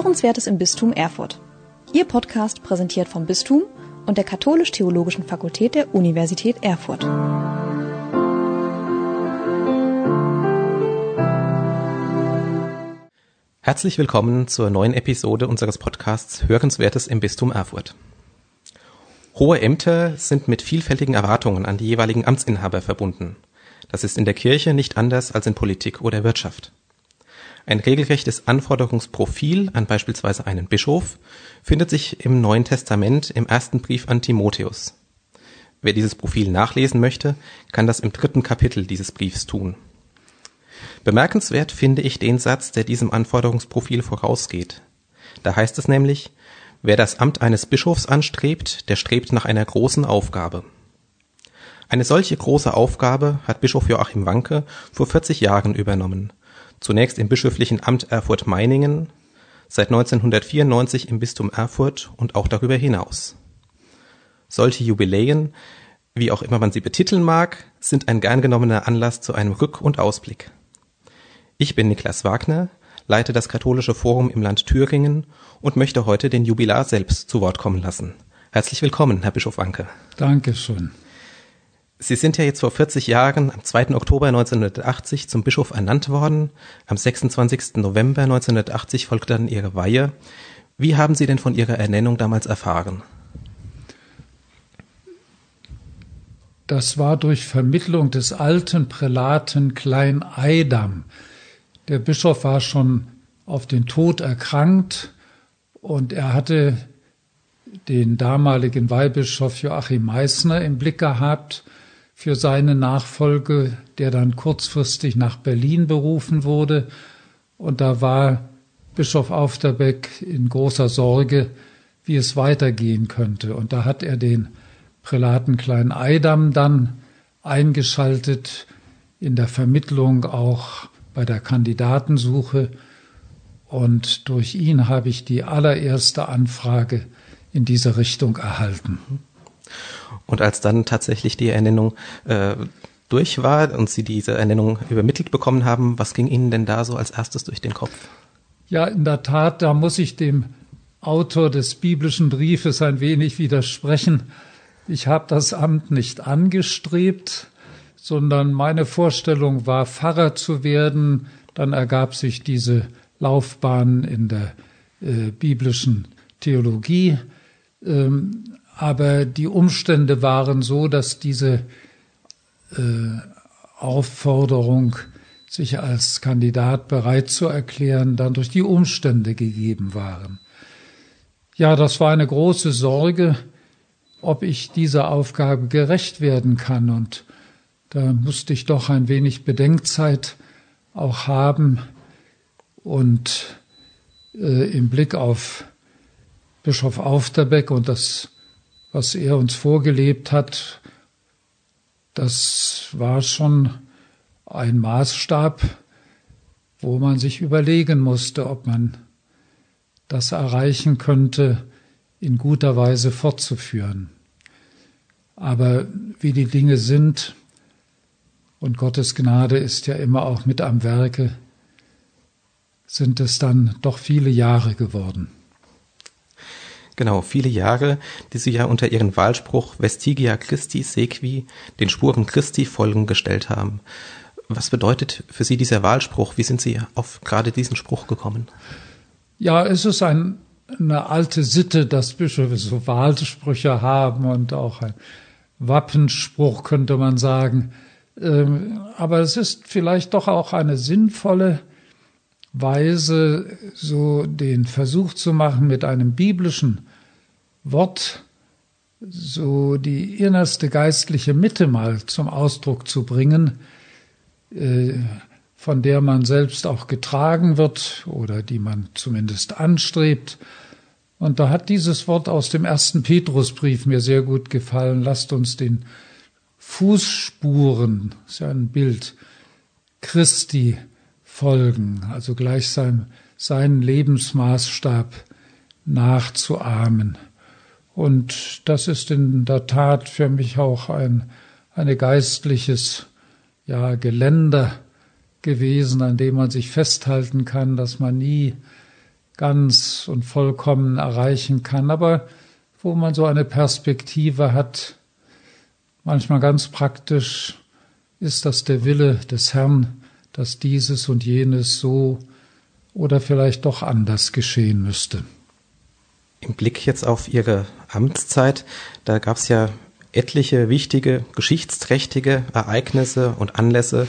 Hörenswertes im Bistum Erfurt. Ihr Podcast präsentiert vom Bistum und der Katholisch-Theologischen Fakultät der Universität Erfurt. Herzlich willkommen zur neuen Episode unseres Podcasts Hörenswertes im Bistum Erfurt. Hohe Ämter sind mit vielfältigen Erwartungen an die jeweiligen Amtsinhaber verbunden. Das ist in der Kirche nicht anders als in Politik oder Wirtschaft. Ein regelrechtes Anforderungsprofil an beispielsweise einen Bischof findet sich im Neuen Testament im ersten Brief an Timotheus. Wer dieses Profil nachlesen möchte, kann das im dritten Kapitel dieses Briefs tun. Bemerkenswert finde ich den Satz, der diesem Anforderungsprofil vorausgeht. Da heißt es nämlich, wer das Amt eines Bischofs anstrebt, der strebt nach einer großen Aufgabe. Eine solche große Aufgabe hat Bischof Joachim Wanke vor 40 Jahren übernommen zunächst im bischöflichen Amt Erfurt-Meiningen, seit 1994 im Bistum Erfurt und auch darüber hinaus. Solche Jubiläen, wie auch immer man sie betiteln mag, sind ein gern genommener Anlass zu einem Rück- und Ausblick. Ich bin Niklas Wagner, leite das Katholische Forum im Land Thüringen und möchte heute den Jubilar selbst zu Wort kommen lassen. Herzlich willkommen, Herr Bischof Anke. Dankeschön. Sie sind ja jetzt vor 40 Jahren am 2. Oktober 1980 zum Bischof ernannt worden. Am 26. November 1980 folgte dann Ihre Weihe. Wie haben Sie denn von Ihrer Ernennung damals erfahren? Das war durch Vermittlung des alten Prälaten Klein Eidam. Der Bischof war schon auf den Tod erkrankt und er hatte den damaligen Weihbischof Joachim Meissner im Blick gehabt für seine Nachfolge, der dann kurzfristig nach Berlin berufen wurde. Und da war Bischof Aufterbeck in großer Sorge, wie es weitergehen könnte. Und da hat er den Prälaten Klein Eidam dann eingeschaltet in der Vermittlung auch bei der Kandidatensuche. Und durch ihn habe ich die allererste Anfrage in diese Richtung erhalten. Und als dann tatsächlich die Ernennung äh, durch war und Sie diese Ernennung übermittelt bekommen haben, was ging Ihnen denn da so als erstes durch den Kopf? Ja, in der Tat, da muss ich dem Autor des biblischen Briefes ein wenig widersprechen. Ich habe das Amt nicht angestrebt, sondern meine Vorstellung war, Pfarrer zu werden. Dann ergab sich diese Laufbahn in der äh, biblischen Theologie. Ähm, aber die Umstände waren so, dass diese äh, Aufforderung, sich als Kandidat bereit zu erklären, dann durch die Umstände gegeben waren. Ja, das war eine große Sorge, ob ich dieser Aufgabe gerecht werden kann. Und da musste ich doch ein wenig Bedenkzeit auch haben und äh, im Blick auf Bischof Aufterbeck und das was er uns vorgelebt hat, das war schon ein Maßstab, wo man sich überlegen musste, ob man das erreichen könnte, in guter Weise fortzuführen. Aber wie die Dinge sind, und Gottes Gnade ist ja immer auch mit am Werke, sind es dann doch viele Jahre geworden. Genau, viele Jahre, die sie ja unter ihren Wahlspruch Vestigia Christi Sequi, den Spuren Christi folgen, gestellt haben. Was bedeutet für Sie dieser Wahlspruch? Wie sind Sie auf gerade diesen Spruch gekommen? Ja, es ist ein, eine alte Sitte, dass Bischöfe so Wahlsprüche haben und auch ein Wappenspruch, könnte man sagen. Ähm, aber es ist vielleicht doch auch eine sinnvolle Weise, so den Versuch zu machen, mit einem biblischen Wort so die innerste geistliche Mitte mal zum Ausdruck zu bringen, äh, von der man selbst auch getragen wird oder die man zumindest anstrebt. Und da hat dieses Wort aus dem ersten Petrusbrief mir sehr gut gefallen. Lasst uns den Fußspuren, ist ja ein Bild, Christi folgen, also gleichsam seinen Lebensmaßstab nachzuahmen. Und das ist in der Tat für mich auch ein eine geistliches ja, Geländer gewesen, an dem man sich festhalten kann, dass man nie ganz und vollkommen erreichen kann, aber wo man so eine Perspektive hat, manchmal ganz praktisch, ist das der Wille des Herrn, dass dieses und jenes so oder vielleicht doch anders geschehen müsste. Im Blick jetzt auf Ihre Amtszeit, da gab es ja etliche wichtige, geschichtsträchtige Ereignisse und Anlässe.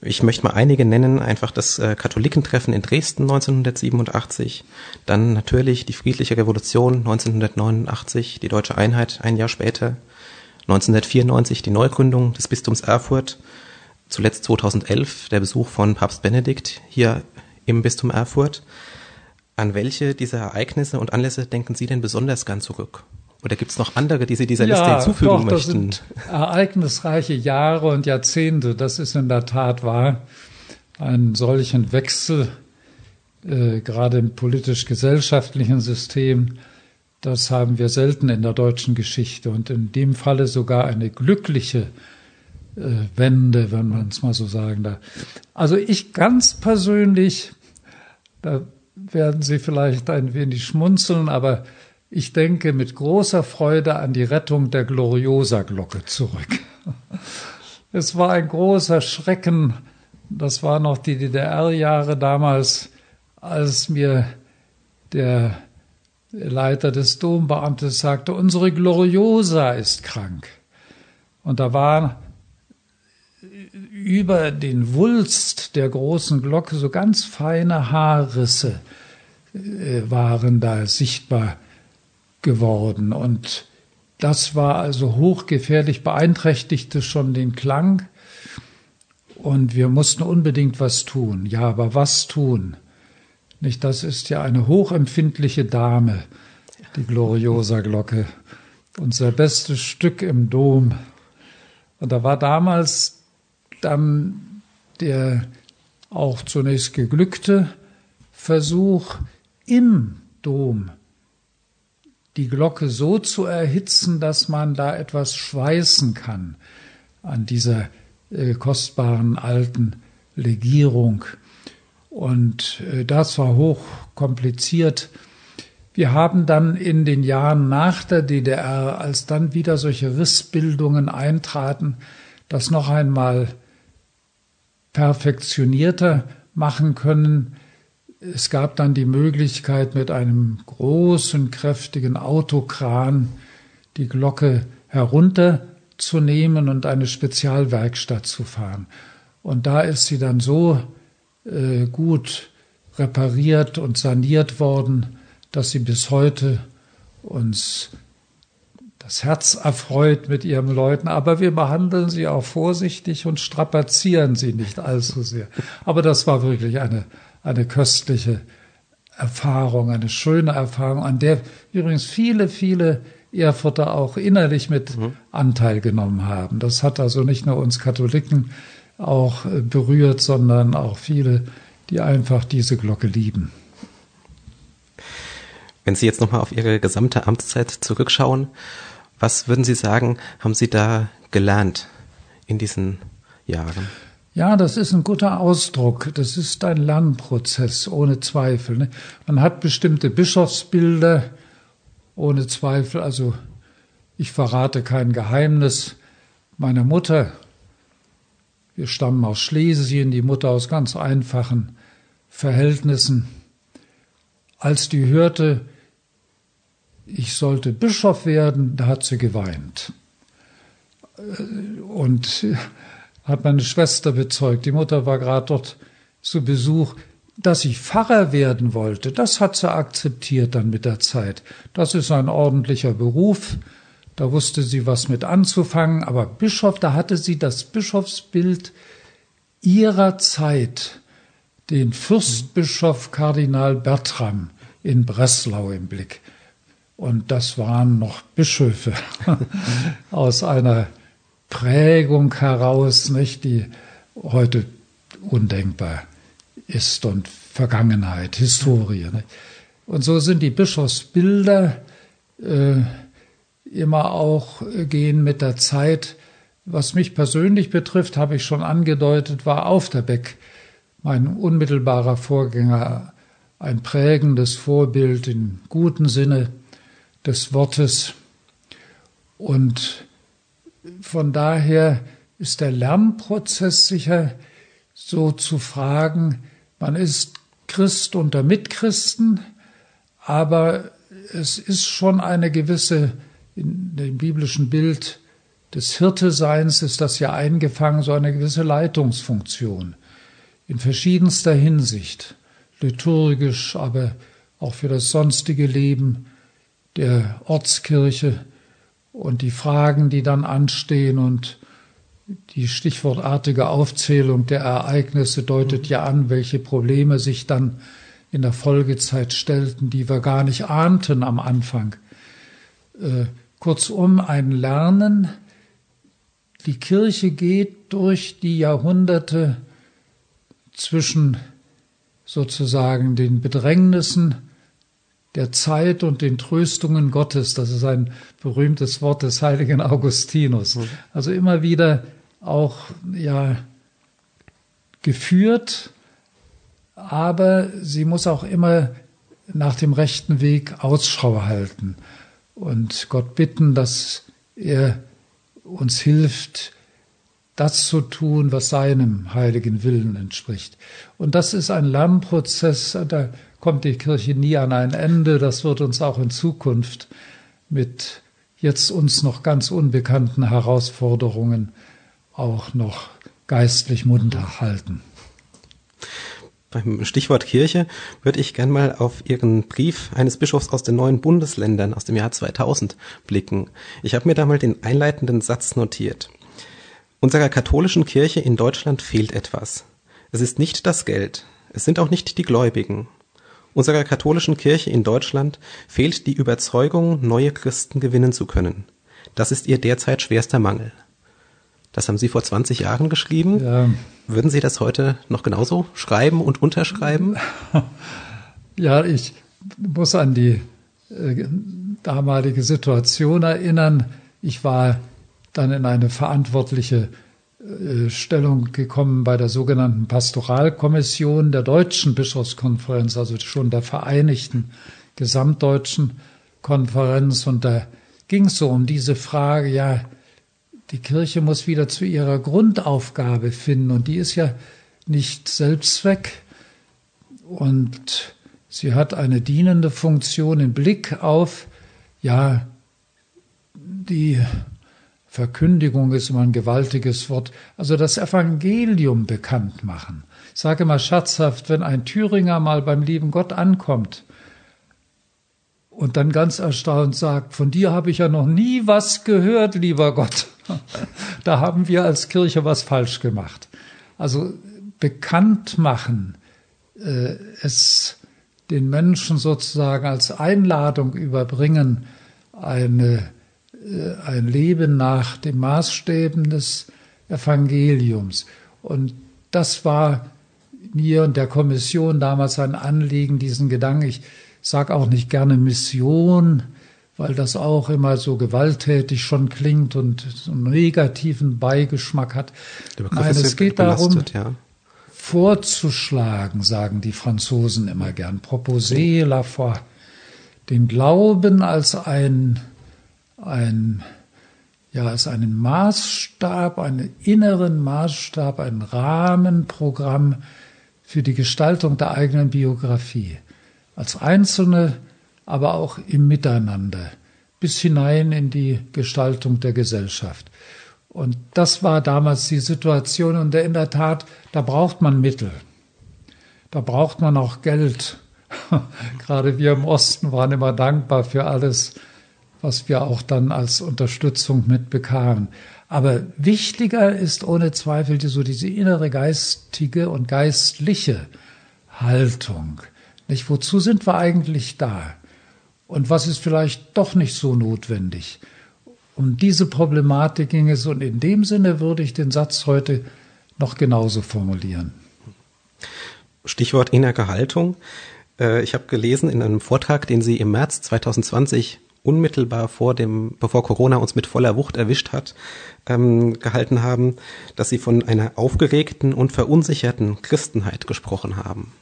Ich möchte mal einige nennen, einfach das äh, Katholikentreffen in Dresden 1987, dann natürlich die friedliche Revolution 1989, die deutsche Einheit ein Jahr später, 1994 die Neugründung des Bistums Erfurt, zuletzt 2011 der Besuch von Papst Benedikt hier im Bistum Erfurt. An welche dieser Ereignisse und Anlässe denken Sie denn besonders gern zurück? Oder gibt es noch andere, die Sie dieser ja, Liste hinzufügen doch, möchten? Das sind ereignisreiche Jahre und Jahrzehnte. Das ist in der Tat wahr. Einen solchen Wechsel, äh, gerade im politisch-gesellschaftlichen System, das haben wir selten in der deutschen Geschichte und in dem Falle sogar eine glückliche äh, Wende, wenn man es mal so sagen darf. Also ich ganz persönlich, da werden Sie vielleicht ein wenig schmunzeln, aber ich denke mit großer Freude an die Rettung der Gloriosa-Glocke zurück. Es war ein großer Schrecken, das war noch die DDR-Jahre damals, als mir der Leiter des Dombeamtes sagte, unsere Gloriosa ist krank. Und da war über den Wulst der großen Glocke so ganz feine Haarrisse äh, waren da sichtbar geworden. Und das war also hochgefährlich, beeinträchtigte schon den Klang. Und wir mussten unbedingt was tun. Ja, aber was tun? Nicht, das ist ja eine hochempfindliche Dame, die Gloriosa-Glocke. Unser bestes Stück im Dom. Und da war damals dann der auch zunächst geglückte Versuch, im Dom die Glocke so zu erhitzen, dass man da etwas schweißen kann an dieser äh, kostbaren alten Legierung. Und äh, das war hoch kompliziert. Wir haben dann in den Jahren nach der DDR, als dann wieder solche Rissbildungen eintraten, das noch einmal perfektionierter machen können. Es gab dann die Möglichkeit, mit einem großen, kräftigen Autokran die Glocke herunterzunehmen und eine Spezialwerkstatt zu fahren. Und da ist sie dann so äh, gut repariert und saniert worden, dass sie bis heute uns das Herz erfreut mit ihrem Leuten, aber wir behandeln sie auch vorsichtig und strapazieren sie nicht allzu sehr. Aber das war wirklich eine eine köstliche Erfahrung, eine schöne Erfahrung, an der übrigens viele, viele Erfurter auch innerlich mit mhm. Anteil genommen haben. Das hat also nicht nur uns Katholiken auch äh, berührt, sondern auch viele, die einfach diese Glocke lieben. Wenn Sie jetzt nochmal auf Ihre gesamte Amtszeit zurückschauen, was würden Sie sagen, haben Sie da gelernt in diesen Jahren? Ja, das ist ein guter Ausdruck. Das ist ein Lernprozess, ohne Zweifel. Ne? Man hat bestimmte Bischofsbilder, ohne Zweifel. Also ich verrate kein Geheimnis. Meine Mutter, wir stammen aus Schlesien, die Mutter aus ganz einfachen Verhältnissen. Als die hörte, ich sollte Bischof werden, da hat sie geweint. Und hat meine Schwester bezeugt, die Mutter war gerade dort zu Besuch, dass ich Pfarrer werden wollte. Das hat sie akzeptiert dann mit der Zeit. Das ist ein ordentlicher Beruf. Da wusste sie was mit anzufangen. Aber Bischof, da hatte sie das Bischofsbild ihrer Zeit, den Fürstbischof Kardinal Bertram in Breslau im Blick. Und das waren noch Bischöfe aus einer Prägung heraus, nicht, die heute undenkbar ist und Vergangenheit, Historie. Nicht? Und so sind die Bischofsbilder äh, immer auch äh, gehen mit der Zeit. Was mich persönlich betrifft, habe ich schon angedeutet, war Aufterbeck mein unmittelbarer Vorgänger ein prägendes Vorbild im guten Sinne des Wortes. Und von daher ist der Lernprozess sicher so zu fragen, man ist Christ unter Mitchristen, aber es ist schon eine gewisse, in dem biblischen Bild des Hirteseins ist das ja eingefangen, so eine gewisse Leitungsfunktion in verschiedenster Hinsicht, liturgisch, aber auch für das sonstige Leben der Ortskirche und die Fragen, die dann anstehen und die stichwortartige Aufzählung der Ereignisse deutet ja an, welche Probleme sich dann in der Folgezeit stellten, die wir gar nicht ahnten am Anfang. Äh, kurzum, ein Lernen. Die Kirche geht durch die Jahrhunderte zwischen sozusagen den Bedrängnissen der Zeit und den Tröstungen Gottes. Das ist ein berühmtes Wort des heiligen Augustinus. Mhm. Also immer wieder auch ja geführt aber sie muss auch immer nach dem rechten Weg Ausschau halten und Gott bitten, dass er uns hilft, das zu tun, was seinem heiligen Willen entspricht. Und das ist ein Lernprozess, da kommt die Kirche nie an ein Ende, das wird uns auch in Zukunft mit jetzt uns noch ganz unbekannten Herausforderungen auch noch geistlich munter halten beim Stichwort Kirche würde ich gern mal auf Ihren Brief eines Bischofs aus den neuen Bundesländern aus dem Jahr 2000 blicken. Ich habe mir da mal den einleitenden Satz notiert. Unserer katholischen Kirche in Deutschland fehlt etwas. Es ist nicht das Geld. Es sind auch nicht die Gläubigen. Unserer katholischen Kirche in Deutschland fehlt die Überzeugung, neue Christen gewinnen zu können. Das ist ihr derzeit schwerster Mangel. Das haben Sie vor 20 Jahren geschrieben. Ja. Würden Sie das heute noch genauso schreiben und unterschreiben? Ja, ich muss an die äh, damalige Situation erinnern. Ich war dann in eine verantwortliche Stellung gekommen bei der sogenannten Pastoralkommission der Deutschen Bischofskonferenz, also schon der Vereinigten Gesamtdeutschen Konferenz. Und da ging es so um diese Frage, ja, die Kirche muss wieder zu ihrer Grundaufgabe finden und die ist ja nicht Selbstzweck und sie hat eine dienende Funktion im Blick auf, ja, die Verkündigung ist immer ein gewaltiges Wort, also das Evangelium bekannt machen. Ich sage mal scherzhaft, wenn ein Thüringer mal beim lieben Gott ankommt und dann ganz erstaunt sagt, von dir habe ich ja noch nie was gehört, lieber Gott. Da haben wir als Kirche was falsch gemacht. Also bekannt machen, äh, es den Menschen sozusagen als Einladung überbringen, eine, ein Leben nach den Maßstäben des Evangeliums. Und das war mir und der Kommission damals ein Anliegen, diesen Gedanken, ich sag auch nicht gerne Mission, weil das auch immer so gewalttätig schon klingt und so einen negativen Beigeschmack hat. Nein, es geht darum, ja. vorzuschlagen, sagen die Franzosen immer gern. Proposer la foi. Den Glauben als ein, ein, ja, als einen Maßstab, einen inneren Maßstab, ein Rahmenprogramm für die Gestaltung der eigenen Biografie als Einzelne, aber auch im Miteinander, bis hinein in die Gestaltung der Gesellschaft. Und das war damals die Situation und in der Tat, da braucht man Mittel. Da braucht man auch Geld. Gerade wir im Osten waren immer dankbar für alles, was wir auch dann als Unterstützung mitbekamen. Aber wichtiger ist ohne Zweifel so diese innere geistige und geistliche Haltung. Nicht? Wozu sind wir eigentlich da? Und was ist vielleicht doch nicht so notwendig? Um diese Problematik ging es und in dem Sinne würde ich den Satz heute noch genauso formulieren. Stichwort innere Haltung. Äh, ich habe gelesen in einem Vortrag, den Sie im März 2020 unmittelbar vor dem, bevor Corona uns mit voller Wucht erwischt hat, ähm, gehalten haben, dass Sie von einer aufgeregten und verunsicherten Christenheit gesprochen haben.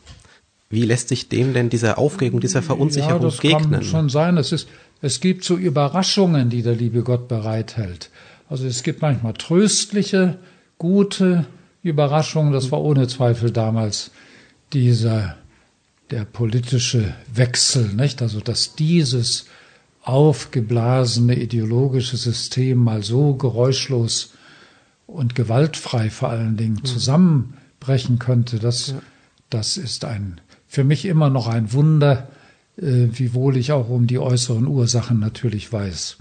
Wie lässt sich dem denn dieser Aufregung, dieser Verunsicherung ja, das gegnen? Kann schon sein. Es, ist, es gibt so Überraschungen, die der liebe Gott bereithält. Also es gibt manchmal tröstliche, gute Überraschungen. Das war ohne Zweifel damals dieser der politische Wechsel, nicht? Also dass dieses aufgeblasene ideologische System mal so geräuschlos und gewaltfrei vor allen Dingen zusammenbrechen könnte, das, ja. das ist ein für mich immer noch ein Wunder, äh, wiewohl ich auch um die äußeren Ursachen natürlich weiß.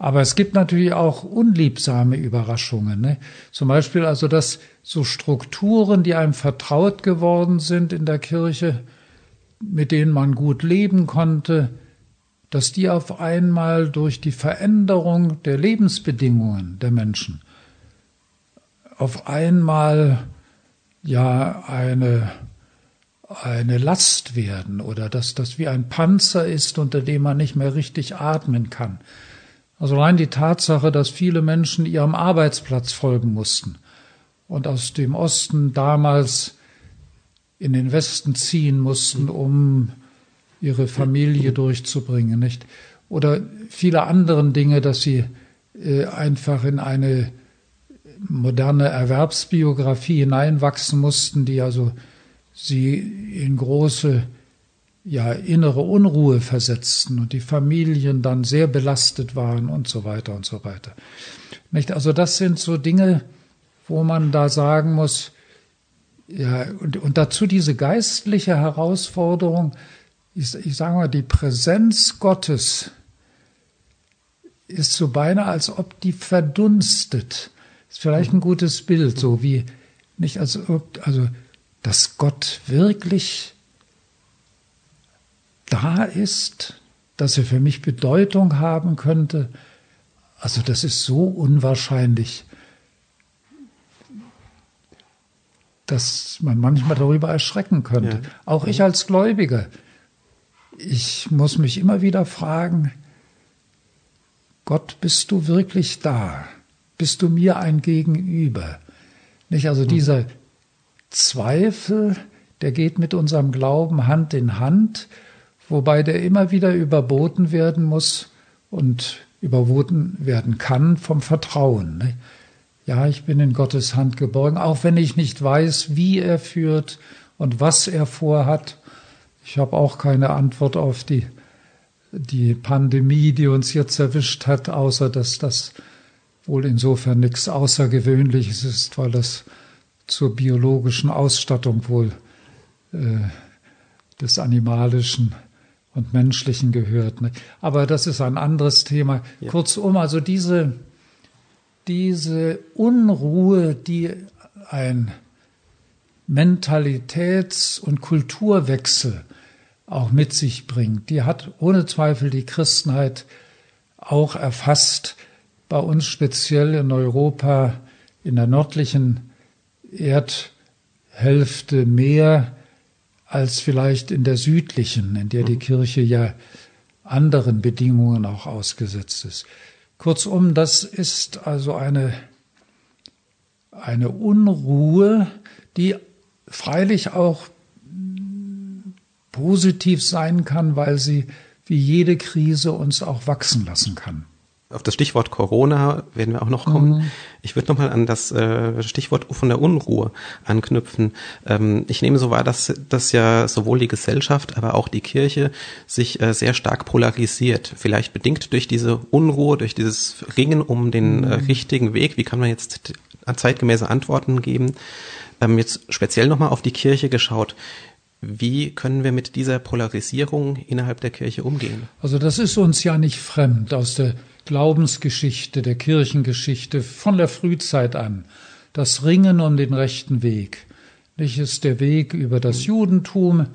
Aber es gibt natürlich auch unliebsame Überraschungen. Ne? Zum Beispiel also, dass so Strukturen, die einem vertraut geworden sind in der Kirche, mit denen man gut leben konnte, dass die auf einmal durch die Veränderung der Lebensbedingungen der Menschen auf einmal ja eine eine Last werden oder dass das wie ein Panzer ist, unter dem man nicht mehr richtig atmen kann. Also allein die Tatsache, dass viele Menschen ihrem Arbeitsplatz folgen mussten und aus dem Osten damals in den Westen ziehen mussten, um ihre Familie durchzubringen, nicht? Oder viele anderen Dinge, dass sie äh, einfach in eine moderne Erwerbsbiografie hineinwachsen mussten, die also sie in große ja, innere Unruhe versetzten und die Familien dann sehr belastet waren und so weiter und so weiter. Nicht? Also das sind so Dinge, wo man da sagen muss, ja, und, und dazu diese geistliche Herausforderung, ich, ich sage mal, die Präsenz Gottes ist so beinahe, als ob die verdunstet. Ist vielleicht ein gutes Bild, so wie, nicht als ob, also, dass Gott wirklich da ist, dass er für mich Bedeutung haben könnte. Also das ist so unwahrscheinlich, dass man manchmal darüber erschrecken könnte. Ja. Auch ich als Gläubiger. Ich muss mich immer wieder fragen, Gott, bist du wirklich da? Bist du mir ein Gegenüber? Nicht also dieser Zweifel, der geht mit unserem Glauben Hand in Hand wobei der immer wieder überboten werden muss und überboten werden kann vom Vertrauen. Ja, ich bin in Gottes Hand geborgen, auch wenn ich nicht weiß, wie er führt und was er vorhat. Ich habe auch keine Antwort auf die, die Pandemie, die uns jetzt erwischt hat, außer dass das wohl insofern nichts Außergewöhnliches ist, weil das zur biologischen Ausstattung wohl äh, des Animalischen und Menschlichen gehört. Ne? Aber das ist ein anderes Thema. Ja. Kurzum, also diese, diese Unruhe, die ein Mentalitäts- und Kulturwechsel auch mit sich bringt, die hat ohne Zweifel die Christenheit auch erfasst. Bei uns speziell in Europa, in der nördlichen Erdhälfte mehr als vielleicht in der südlichen, in der die mhm. Kirche ja anderen Bedingungen auch ausgesetzt ist. Kurzum, das ist also eine, eine Unruhe, die freilich auch positiv sein kann, weil sie wie jede Krise uns auch wachsen lassen kann auf das Stichwort Corona werden wir auch noch kommen. Mhm. Ich würde nochmal an das äh, Stichwort von der Unruhe anknüpfen. Ähm, ich nehme so wahr, dass, dass ja sowohl die Gesellschaft, aber auch die Kirche sich äh, sehr stark polarisiert. Vielleicht bedingt durch diese Unruhe, durch dieses Ringen um den äh, mhm. richtigen Weg. Wie kann man jetzt zeitgemäße Antworten geben? Ähm, jetzt speziell nochmal auf die Kirche geschaut. Wie können wir mit dieser Polarisierung innerhalb der Kirche umgehen? Also das ist uns ja nicht fremd aus der Glaubensgeschichte, der Kirchengeschichte von der Frühzeit an. Das Ringen um den rechten Weg. Nicht ist der Weg über das Judentum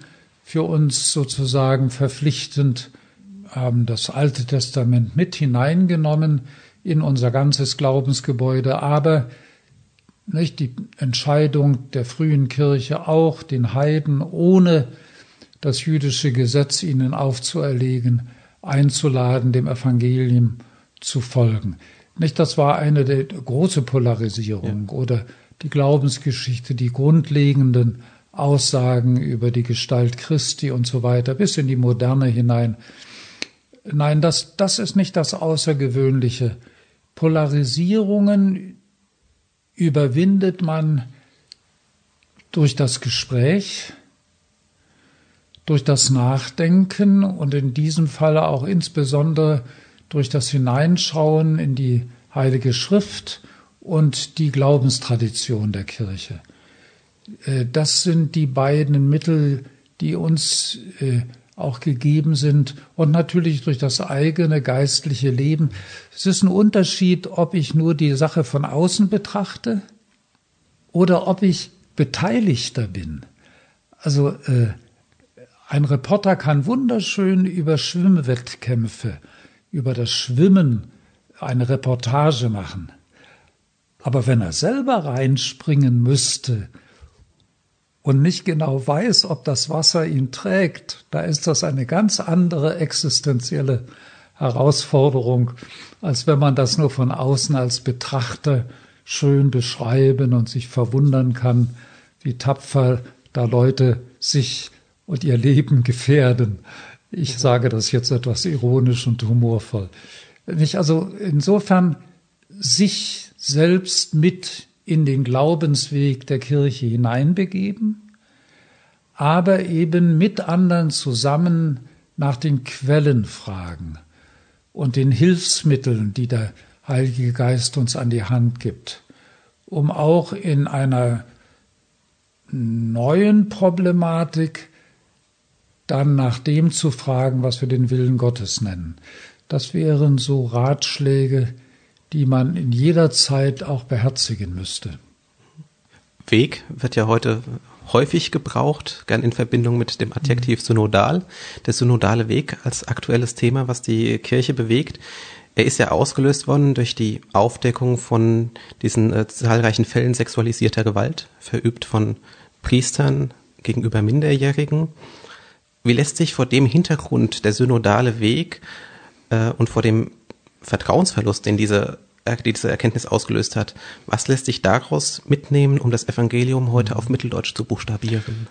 für uns sozusagen verpflichtend, haben das Alte Testament mit hineingenommen in unser ganzes Glaubensgebäude, aber nicht die Entscheidung der frühen Kirche auch, den Heiden ohne das jüdische Gesetz ihnen aufzuerlegen, einzuladen, dem Evangelium zu folgen. Nicht, das war eine der große Polarisierung ja. oder die Glaubensgeschichte, die grundlegenden Aussagen über die Gestalt Christi und so weiter, bis in die Moderne hinein. Nein, das, das ist nicht das Außergewöhnliche. Polarisierungen überwindet man durch das Gespräch, durch das Nachdenken und in diesem Falle auch insbesondere durch das Hineinschauen in die Heilige Schrift und die Glaubenstradition der Kirche. Äh, das sind die beiden Mittel, die uns äh, auch gegeben sind und natürlich durch das eigene geistliche Leben. Es ist ein Unterschied, ob ich nur die Sache von außen betrachte oder ob ich Beteiligter bin. Also äh, ein Reporter kann wunderschön über Schwimmwettkämpfe, über das Schwimmen eine Reportage machen. Aber wenn er selber reinspringen müsste und nicht genau weiß, ob das Wasser ihn trägt, da ist das eine ganz andere existenzielle Herausforderung, als wenn man das nur von außen als Betrachter schön beschreiben und sich verwundern kann, wie tapfer da Leute sich und ihr Leben gefährden. Ich sage das jetzt etwas ironisch und humorvoll. Nicht also insofern sich selbst mit in den Glaubensweg der Kirche hineinbegeben, aber eben mit anderen zusammen nach den Quellen fragen und den Hilfsmitteln, die der Heilige Geist uns an die Hand gibt, um auch in einer neuen Problematik dann nach dem zu fragen, was wir den Willen Gottes nennen. Das wären so Ratschläge, die man in jeder Zeit auch beherzigen müsste. Weg wird ja heute häufig gebraucht, gern in Verbindung mit dem Adjektiv synodal. Der synodale Weg als aktuelles Thema, was die Kirche bewegt. Er ist ja ausgelöst worden durch die Aufdeckung von diesen äh, zahlreichen Fällen sexualisierter Gewalt, verübt von Priestern gegenüber Minderjährigen. Wie lässt sich vor dem Hintergrund der synodale Weg äh, und vor dem Vertrauensverlust, den diese, äh, diese Erkenntnis ausgelöst hat, was lässt sich daraus mitnehmen, um das Evangelium heute auf Mitteldeutsch zu buchstabieren?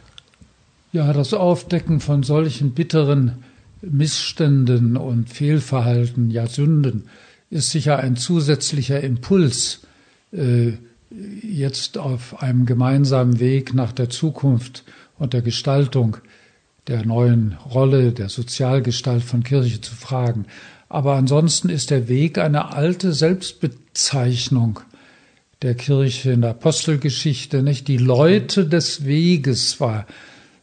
Ja, das Aufdecken von solchen bitteren Missständen und Fehlverhalten, ja Sünden, ist sicher ein zusätzlicher Impuls, äh, jetzt auf einem gemeinsamen Weg nach der Zukunft und der Gestaltung der neuen Rolle, der Sozialgestalt von Kirche zu fragen. Aber ansonsten ist der Weg eine alte Selbstbezeichnung der Kirche in der Apostelgeschichte, nicht? Die Leute des Weges war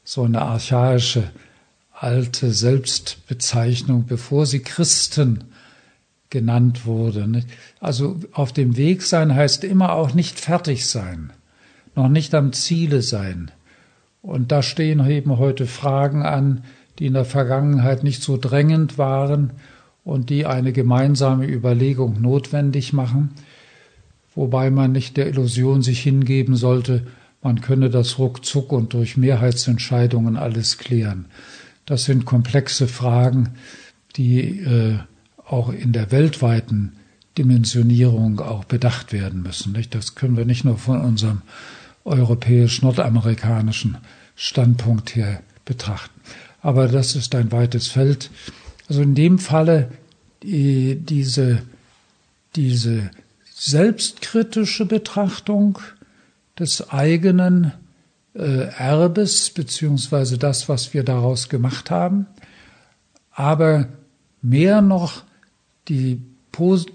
so eine archaische alte Selbstbezeichnung, bevor sie Christen genannt wurde. Nicht? Also auf dem Weg sein heißt immer auch nicht fertig sein, noch nicht am Ziele sein. Und da stehen eben heute Fragen an, die in der Vergangenheit nicht so drängend waren und die eine gemeinsame Überlegung notwendig machen, wobei man nicht der Illusion sich hingeben sollte, man könne das ruckzuck und durch Mehrheitsentscheidungen alles klären. Das sind komplexe Fragen, die äh, auch in der weltweiten Dimensionierung auch bedacht werden müssen. Nicht? Das können wir nicht nur von unserem europäisch-nordamerikanischen Standpunkt her betrachten. Aber das ist ein weites Feld. Also in dem Falle die, diese, diese selbstkritische Betrachtung des eigenen äh, Erbes beziehungsweise das, was wir daraus gemacht haben, aber mehr noch die,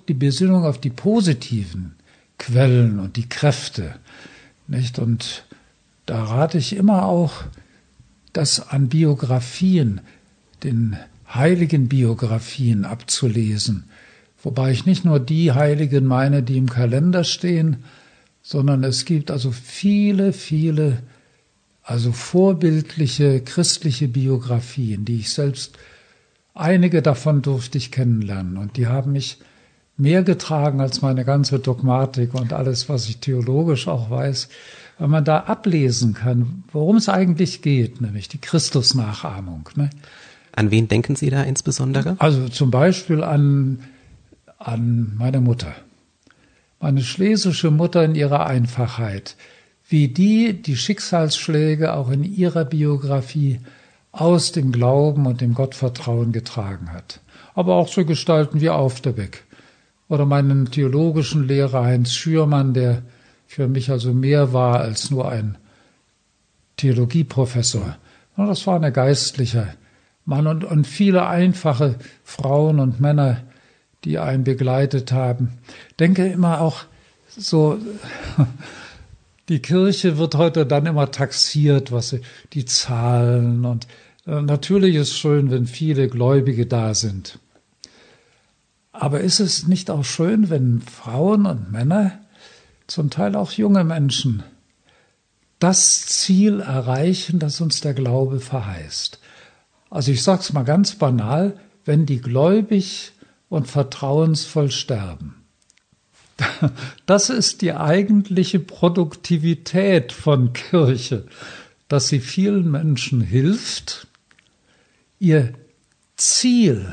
die Besinnung auf die positiven Quellen und die Kräfte, nicht? Und da rate ich immer auch, das an Biografien, den heiligen Biografien abzulesen, wobei ich nicht nur die Heiligen meine, die im Kalender stehen, sondern es gibt also viele, viele, also vorbildliche christliche Biografien, die ich selbst, einige davon durfte ich kennenlernen und die haben mich mehr getragen als meine ganze Dogmatik und alles, was ich theologisch auch weiß, weil man da ablesen kann, worum es eigentlich geht, nämlich die Christusnachahmung. Ne? An wen denken Sie da insbesondere? Also zum Beispiel an, an meine Mutter. Meine schlesische Mutter in ihrer Einfachheit. wie die die Schicksalsschläge auch in ihrer Biografie aus dem Glauben und dem Gottvertrauen getragen hat. Aber auch so Gestalten wie Aufterbeck oder meinen theologischen Lehrer Heinz Schürmann, der für mich also mehr war als nur ein Theologieprofessor. Das war eine geistlicher Mann und, und viele einfache Frauen und Männer, die einen begleitet haben. Denke immer auch so, die Kirche wird heute dann immer taxiert, was sie, die Zahlen und äh, natürlich ist es schön, wenn viele Gläubige da sind. Aber ist es nicht auch schön, wenn Frauen und Männer, zum Teil auch junge Menschen, das Ziel erreichen, das uns der Glaube verheißt? Also ich sage es mal ganz banal, wenn die gläubig und vertrauensvoll sterben. Das ist die eigentliche Produktivität von Kirche, dass sie vielen Menschen hilft, ihr Ziel,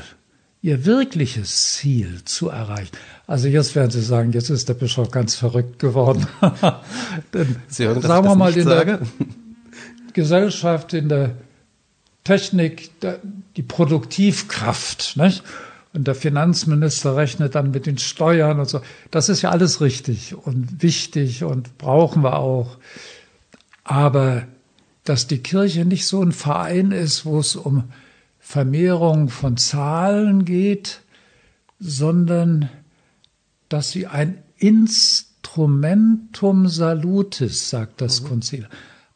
ihr wirkliches Ziel zu erreichen. Also jetzt werden Sie sagen, jetzt ist der Bischof ganz verrückt geworden. Denn, Sie hören, sagen wir mal in sage? der Gesellschaft, in der Technik, die Produktivkraft, nicht? Und der Finanzminister rechnet dann mit den Steuern und so. Das ist ja alles richtig und wichtig und brauchen wir auch. Aber dass die Kirche nicht so ein Verein ist, wo es um Vermehrung von Zahlen geht, sondern dass sie ein Instrumentum salutis, sagt das mhm. Konzil,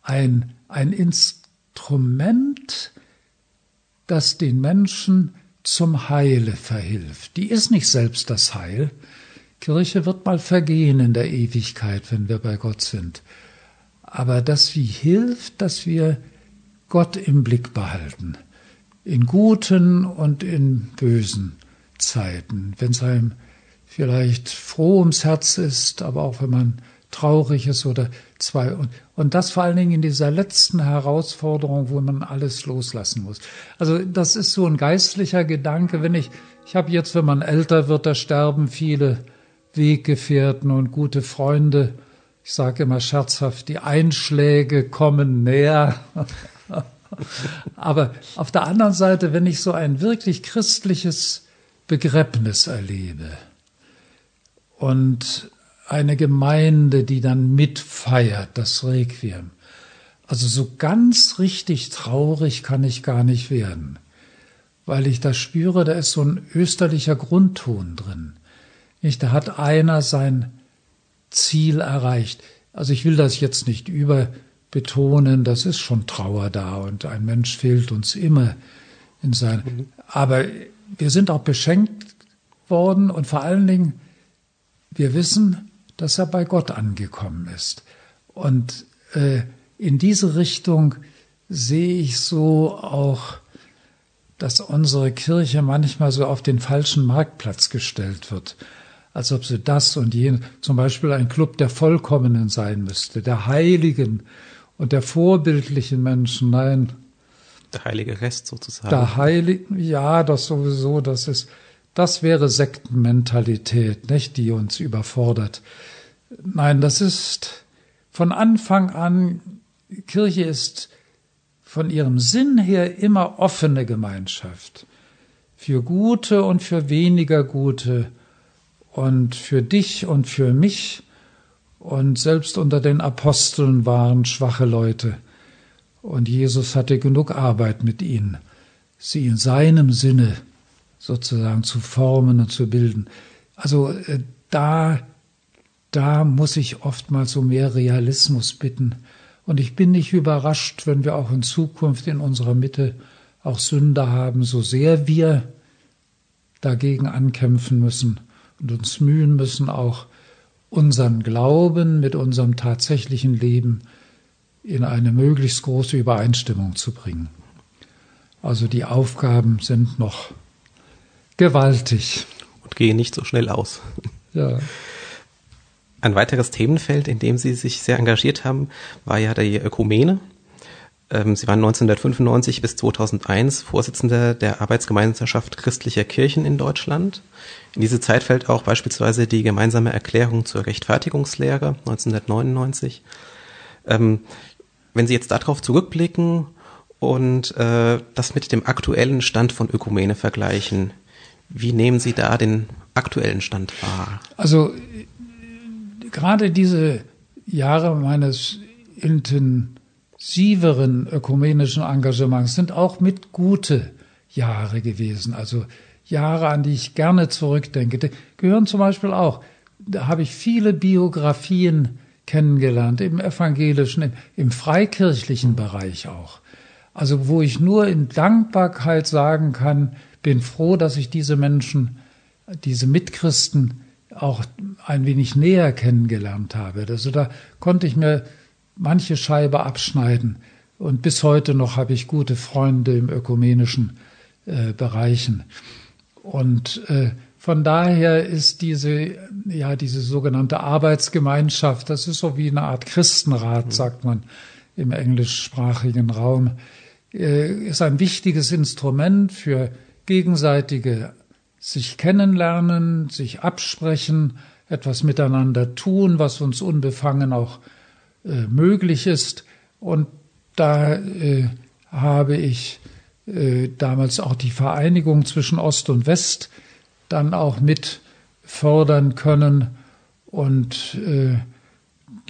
ein, ein Instrument, das den Menschen zum Heile verhilft. Die ist nicht selbst das Heil. Kirche wird mal vergehen in der Ewigkeit, wenn wir bei Gott sind. Aber dass sie hilft, dass wir Gott im Blick behalten in guten und in bösen Zeiten, wenn es einem vielleicht froh ums Herz ist, aber auch wenn man traurig ist oder zwei und, und das vor allen Dingen in dieser letzten Herausforderung, wo man alles loslassen muss. Also das ist so ein geistlicher Gedanke, wenn ich ich habe jetzt, wenn man älter wird, da sterben viele Weggefährten und gute Freunde. Ich sage immer scherzhaft, die Einschläge kommen näher. Aber auf der anderen Seite, wenn ich so ein wirklich christliches Begräbnis erlebe und eine Gemeinde, die dann mitfeiert, das Requiem, also so ganz richtig traurig kann ich gar nicht werden, weil ich da spüre, da ist so ein österlicher Grundton drin. Nicht, da hat einer sein Ziel erreicht. Also ich will das jetzt nicht über betonen, das ist schon Trauer da und ein Mensch fehlt uns immer in sein. Mhm. Aber wir sind auch beschenkt worden und vor allen Dingen, wir wissen, dass er bei Gott angekommen ist. Und äh, in diese Richtung sehe ich so auch, dass unsere Kirche manchmal so auf den falschen Marktplatz gestellt wird als ob sie das und jenes, zum Beispiel ein Club der Vollkommenen sein müsste, der Heiligen, und der vorbildlichen Menschen, nein. Der heilige Rest sozusagen. Der heilige, ja, das sowieso, das ist, das wäre Sektenmentalität, nicht, die uns überfordert. Nein, das ist von Anfang an, Kirche ist von ihrem Sinn her immer offene Gemeinschaft. Für gute und für weniger gute und für dich und für mich und selbst unter den Aposteln waren schwache Leute. Und Jesus hatte genug Arbeit mit ihnen, sie in seinem Sinne sozusagen zu formen und zu bilden. Also äh, da, da muss ich oftmals um mehr Realismus bitten. Und ich bin nicht überrascht, wenn wir auch in Zukunft in unserer Mitte auch Sünder haben, so sehr wir dagegen ankämpfen müssen und uns mühen müssen, auch unseren Glauben mit unserem tatsächlichen Leben in eine möglichst große Übereinstimmung zu bringen. Also die Aufgaben sind noch gewaltig. Und gehen nicht so schnell aus. Ja. Ein weiteres Themenfeld, in dem Sie sich sehr engagiert haben, war ja die Ökumene. Ähm, Sie waren 1995 bis 2001 Vorsitzender der Arbeitsgemeinschaft christlicher Kirchen in Deutschland. In diese Zeit fällt auch beispielsweise die gemeinsame Erklärung zur Rechtfertigungslehre 1999. Ähm, wenn Sie jetzt darauf zurückblicken und äh, das mit dem aktuellen Stand von Ökumene vergleichen, wie nehmen Sie da den aktuellen Stand wahr? Also gerade diese Jahre meines intensiveren ökumenischen Engagements sind auch mit gute Jahre gewesen. Also Jahre, an die ich gerne zurückdenke, die gehören zum Beispiel auch, da habe ich viele Biografien kennengelernt, im evangelischen, im, im freikirchlichen Bereich auch. Also wo ich nur in Dankbarkeit sagen kann, bin froh, dass ich diese Menschen, diese Mitchristen auch ein wenig näher kennengelernt habe. Also da konnte ich mir manche Scheibe abschneiden. Und bis heute noch habe ich gute Freunde im ökumenischen äh, Bereichen. Und äh, von daher ist diese, ja, diese sogenannte Arbeitsgemeinschaft, das ist so wie eine Art Christenrat, mhm. sagt man im englischsprachigen Raum, äh, ist ein wichtiges Instrument für gegenseitige sich kennenlernen, sich absprechen, etwas miteinander tun, was uns unbefangen auch äh, möglich ist. Und da äh, habe ich äh, damals auch die Vereinigung zwischen Ost und West dann auch mit fördern können. Und äh,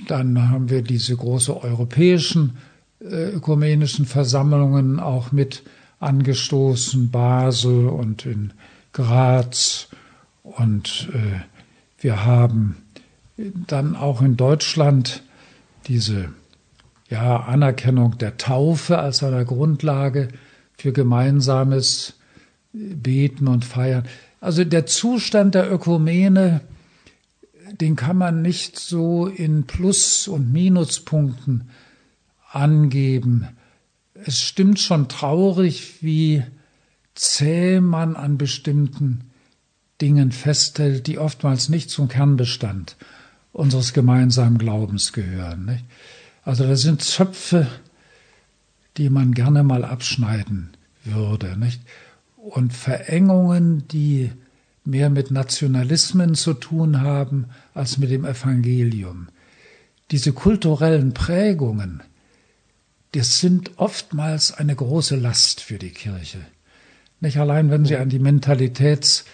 dann haben wir diese große europäischen äh, ökumenischen Versammlungen auch mit angestoßen, Basel und in Graz. Und äh, wir haben dann auch in Deutschland diese ja, Anerkennung der Taufe als einer Grundlage für gemeinsames Beten und Feiern. Also der Zustand der Ökumene, den kann man nicht so in Plus- und Minuspunkten angeben. Es stimmt schon traurig, wie zäh man an bestimmten Dingen festhält, die oftmals nicht zum Kernbestand unseres gemeinsamen Glaubens gehören. Nicht? Also da sind Zöpfe, die man gerne mal abschneiden würde. Nicht? Und Verengungen, die mehr mit Nationalismen zu tun haben als mit dem Evangelium. Diese kulturellen Prägungen, das sind oftmals eine große Last für die Kirche. Nicht allein, wenn Sie an die Mentalitätsgräben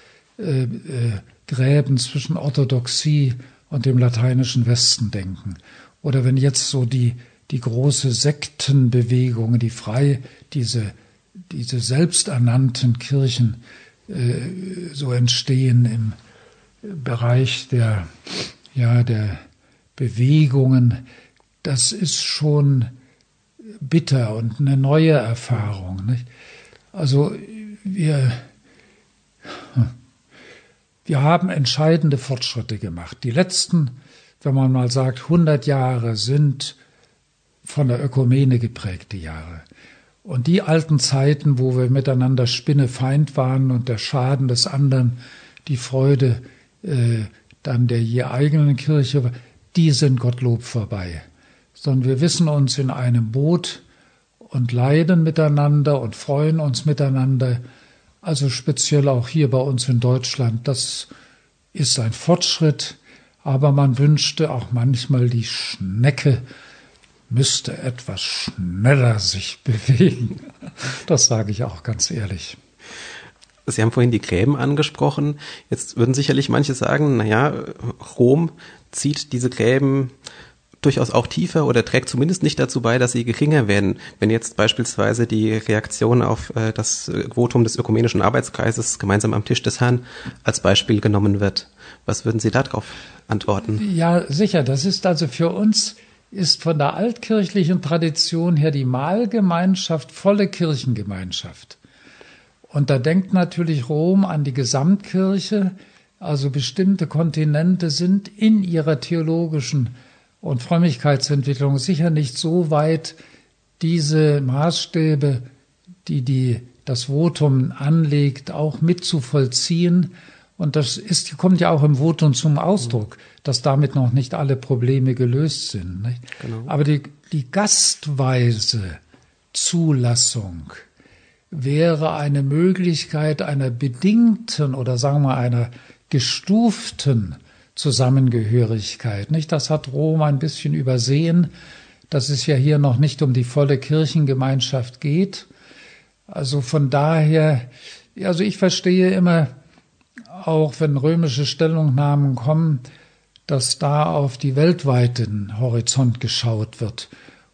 äh, äh, zwischen Orthodoxie und dem lateinischen Westen denken. Oder wenn jetzt so die, die große Sektenbewegung, die frei, diese, diese selbsternannten Kirchen äh, so entstehen im Bereich der, ja, der Bewegungen, das ist schon bitter und eine neue Erfahrung. Nicht? Also wir, wir haben entscheidende Fortschritte gemacht. Die letzten, wenn man mal sagt, 100 Jahre sind von der Ökumene geprägte Jahre. Und die alten Zeiten, wo wir miteinander Spinnefeind waren und der Schaden des anderen die Freude äh, dann der je eigenen Kirche, die sind Gottlob vorbei. Sondern wir wissen uns in einem Boot und leiden miteinander und freuen uns miteinander. Also speziell auch hier bei uns in Deutschland. Das ist ein Fortschritt, aber man wünschte auch manchmal die Schnecke müsste etwas schneller sich bewegen. Das sage ich auch ganz ehrlich. Sie haben vorhin die Gräben angesprochen. Jetzt würden sicherlich manche sagen, naja, Rom zieht diese Gräben durchaus auch tiefer oder trägt zumindest nicht dazu bei, dass sie geringer werden. Wenn jetzt beispielsweise die Reaktion auf äh, das Votum des ökumenischen Arbeitskreises gemeinsam am Tisch des Herrn als Beispiel genommen wird. Was würden Sie darauf antworten? Ja, sicher. Das ist also für uns ist von der altkirchlichen Tradition her die Mahlgemeinschaft volle Kirchengemeinschaft. Und da denkt natürlich Rom an die Gesamtkirche, also bestimmte Kontinente sind in ihrer theologischen und Frömmigkeitsentwicklung sicher nicht so weit, diese Maßstäbe, die, die das Votum anlegt, auch mitzuvollziehen. Und das ist, kommt ja auch im Votum zum Ausdruck, dass damit noch nicht alle Probleme gelöst sind. Genau. Aber die, die gastweise Zulassung wäre eine Möglichkeit einer bedingten oder sagen wir einer gestuften Zusammengehörigkeit. Nicht? Das hat Rom ein bisschen übersehen. dass es ja hier noch nicht um die volle Kirchengemeinschaft geht. Also von daher, also ich verstehe immer, auch wenn römische Stellungnahmen kommen, dass da auf die weltweiten Horizont geschaut wird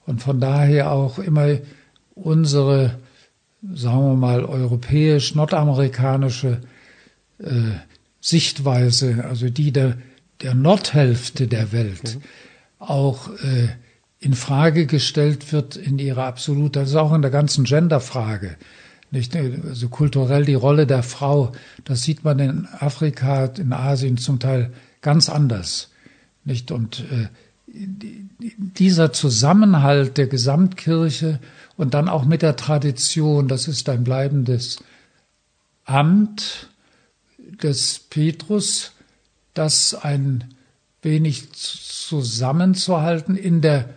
und von daher auch immer unsere, sagen wir mal, europäisch, nordamerikanische äh, Sichtweise, also die der, der Nordhälfte der Welt, auch äh, in Frage gestellt wird in ihrer absolut, das ist auch in der ganzen Genderfrage. Nicht, also kulturell die Rolle der Frau, das sieht man in Afrika, in Asien zum Teil ganz anders. Nicht? Und äh, dieser Zusammenhalt der Gesamtkirche und dann auch mit der Tradition, das ist ein bleibendes Amt des Petrus, das ein wenig zusammenzuhalten in der,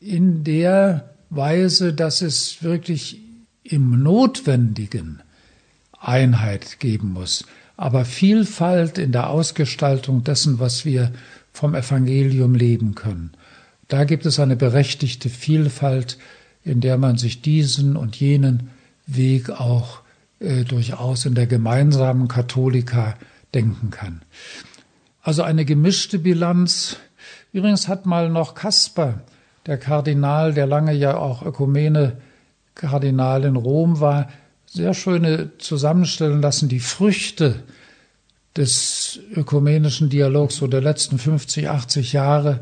in der Weise, dass es wirklich im Notwendigen Einheit geben muss, aber Vielfalt in der Ausgestaltung dessen, was wir vom Evangelium leben können. Da gibt es eine berechtigte Vielfalt, in der man sich diesen und jenen Weg auch äh, durchaus in der gemeinsamen Katholika denken kann. Also eine gemischte Bilanz. Übrigens hat mal noch Kasper, der Kardinal, der lange ja auch Ökumene Kardinal in Rom war, sehr schöne zusammenstellen lassen, die Früchte des ökumenischen Dialogs so der letzten 50, 80 Jahre,